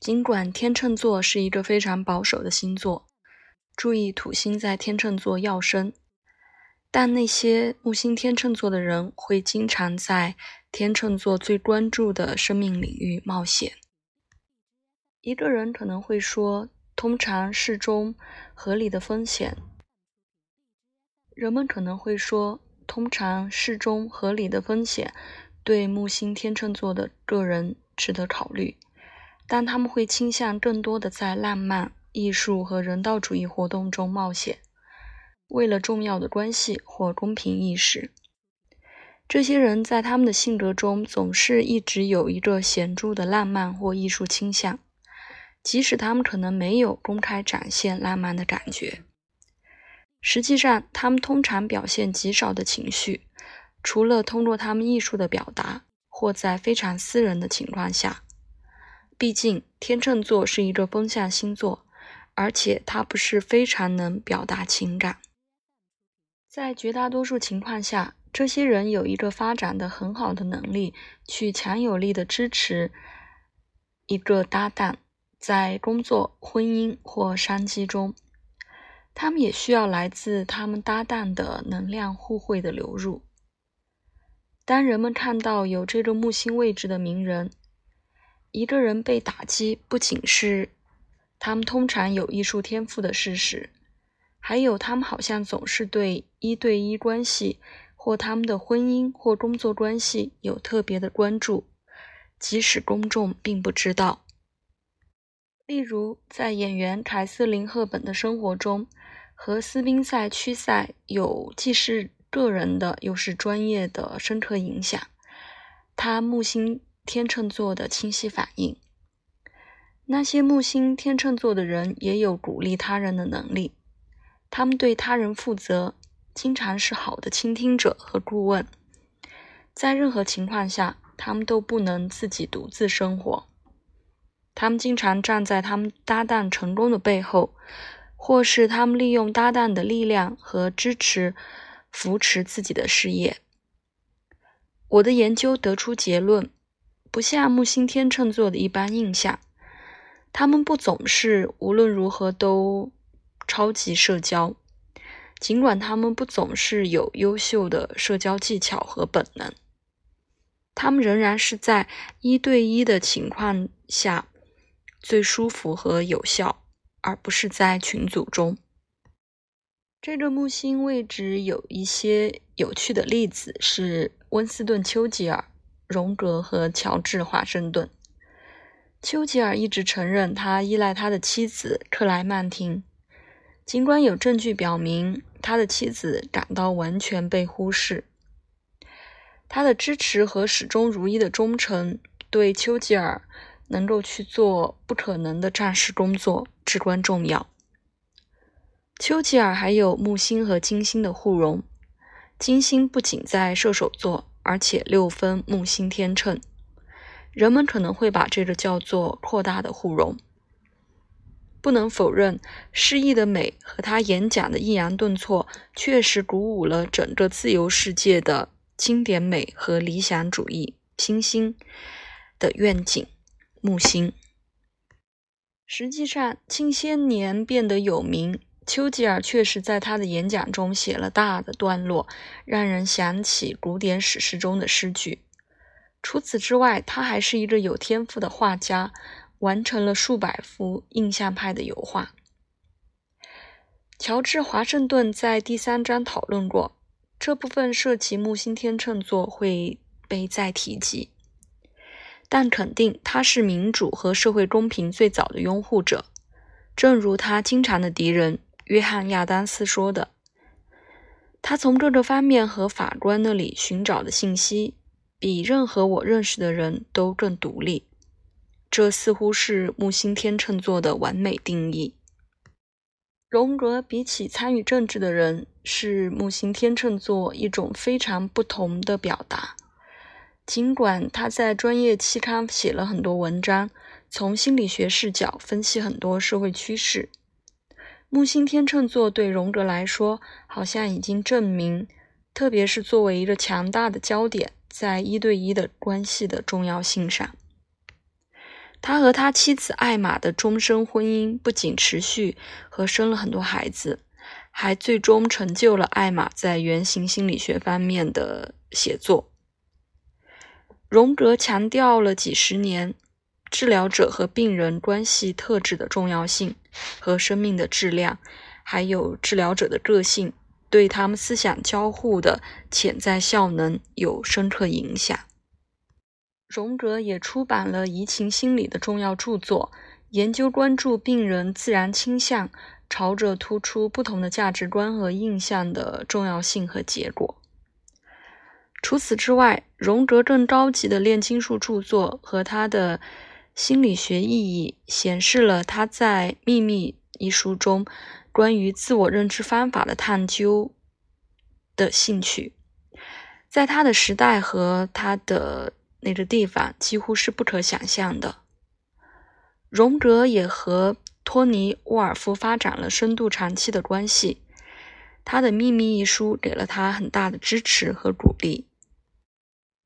尽管天秤座是一个非常保守的星座，注意土星在天秤座要生，但那些木星天秤座的人会经常在天秤座最关注的生命领域冒险。一个人可能会说，通常适中合理的风险。人们可能会说，通常适中合理的风险对木星天秤座的个人值得考虑，但他们会倾向更多的在浪漫、艺术和人道主义活动中冒险，为了重要的关系或公平意识。这些人在他们的性格中总是一直有一个显著的浪漫或艺术倾向，即使他们可能没有公开展现浪漫的感觉。实际上，他们通常表现极少的情绪，除了通过他们艺术的表达，或在非常私人的情况下。毕竟，天秤座是一个风象星座，而且它不是非常能表达情感。在绝大多数情况下，这些人有一个发展的很好的能力，去强有力的支持一个搭档，在工作、婚姻或商机中。他们也需要来自他们搭档的能量互惠的流入。当人们看到有这个木星位置的名人，一个人被打击，不仅是他们通常有艺术天赋的事实，还有他们好像总是对一对一关系或他们的婚姻或工作关系有特别的关注，即使公众并不知道。例如，在演员凯瑟琳·赫本的生活中。和斯宾塞区塞有既是个人的又是专业的深刻影响。他木星天秤座的清晰反应。那些木星天秤座的人也有鼓励他人的能力。他们对他人负责，经常是好的倾听者和顾问。在任何情况下，他们都不能自己独自生活。他们经常站在他们搭档成功的背后。或是他们利用搭档的力量和支持扶持自己的事业。我的研究得出结论，不像木星天秤座的一般印象，他们不总是无论如何都超级社交，尽管他们不总是有优秀的社交技巧和本能，他们仍然是在一对一的情况下最舒服和有效。而不是在群组中。这个木星位置有一些有趣的例子，是温斯顿·丘吉尔、荣格和乔治·华盛顿。丘吉尔一直承认他依赖他的妻子克莱曼汀，尽管有证据表明他的妻子感到完全被忽视。他的支持和始终如一的忠诚对丘吉尔。能够去做不可能的战士工作至关重要。丘吉尔还有木星和金星的互融，金星不仅在射手座，而且六分木星天秤。人们可能会把这个叫做扩大的互融。不能否认，诗意的美和他演讲的抑扬顿挫，确实鼓舞了整个自由世界的经典美和理想主义新星的愿景。木星。实际上，近些年变得有名，丘吉尔确实在他的演讲中写了大的段落，让人想起古典史诗中的诗句。除此之外，他还是一个有天赋的画家，完成了数百幅印象派的油画。乔治·华盛顿在第三章讨论过，这部分涉及木星天秤座会被再提及。但肯定他是民主和社会公平最早的拥护者，正如他经常的敌人约翰·亚当斯说的：“他从各个方面和法官那里寻找的信息，比任何我认识的人都更独立。”这似乎是木星天秤座的完美定义。荣格比起参与政治的人，是木星天秤座一种非常不同的表达。尽管他在专业期刊写了很多文章，从心理学视角分析很多社会趋势，木星天秤座对荣格来说，好像已经证明，特别是作为一个强大的焦点，在一对一的关系的重要性上。他和他妻子艾玛的终身婚姻不仅持续和生了很多孩子，还最终成就了艾玛在原型心理学方面的写作。荣格强调了几十年治疗者和病人关系特质的重要性和生命的质量，还有治疗者的个性对他们思想交互的潜在效能有深刻影响。荣格也出版了移情心理的重要著作，研究关注病人自然倾向，朝着突出不同的价值观和印象的重要性和结果。除此之外，荣格更高级的炼金术著作和他的心理学意义，显示了他在《秘密》一书中关于自我认知方法的探究的兴趣。在他的时代和他的。那个地方几乎是不可想象的。荣格也和托尼·沃尔夫发展了深度长期的关系，他的《秘密》一书给了他很大的支持和鼓励。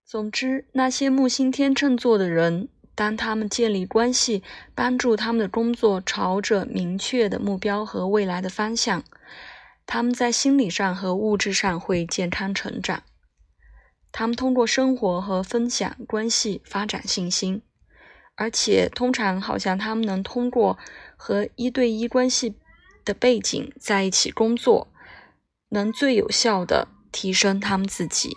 总之，那些木星天秤座的人，当他们建立关系，帮助他们的工作朝着明确的目标和未来的方向，他们在心理上和物质上会健康成长。他们通过生活和分享关系发展信心，而且通常好像他们能通过和一对一关系的背景在一起工作，能最有效的提升他们自己。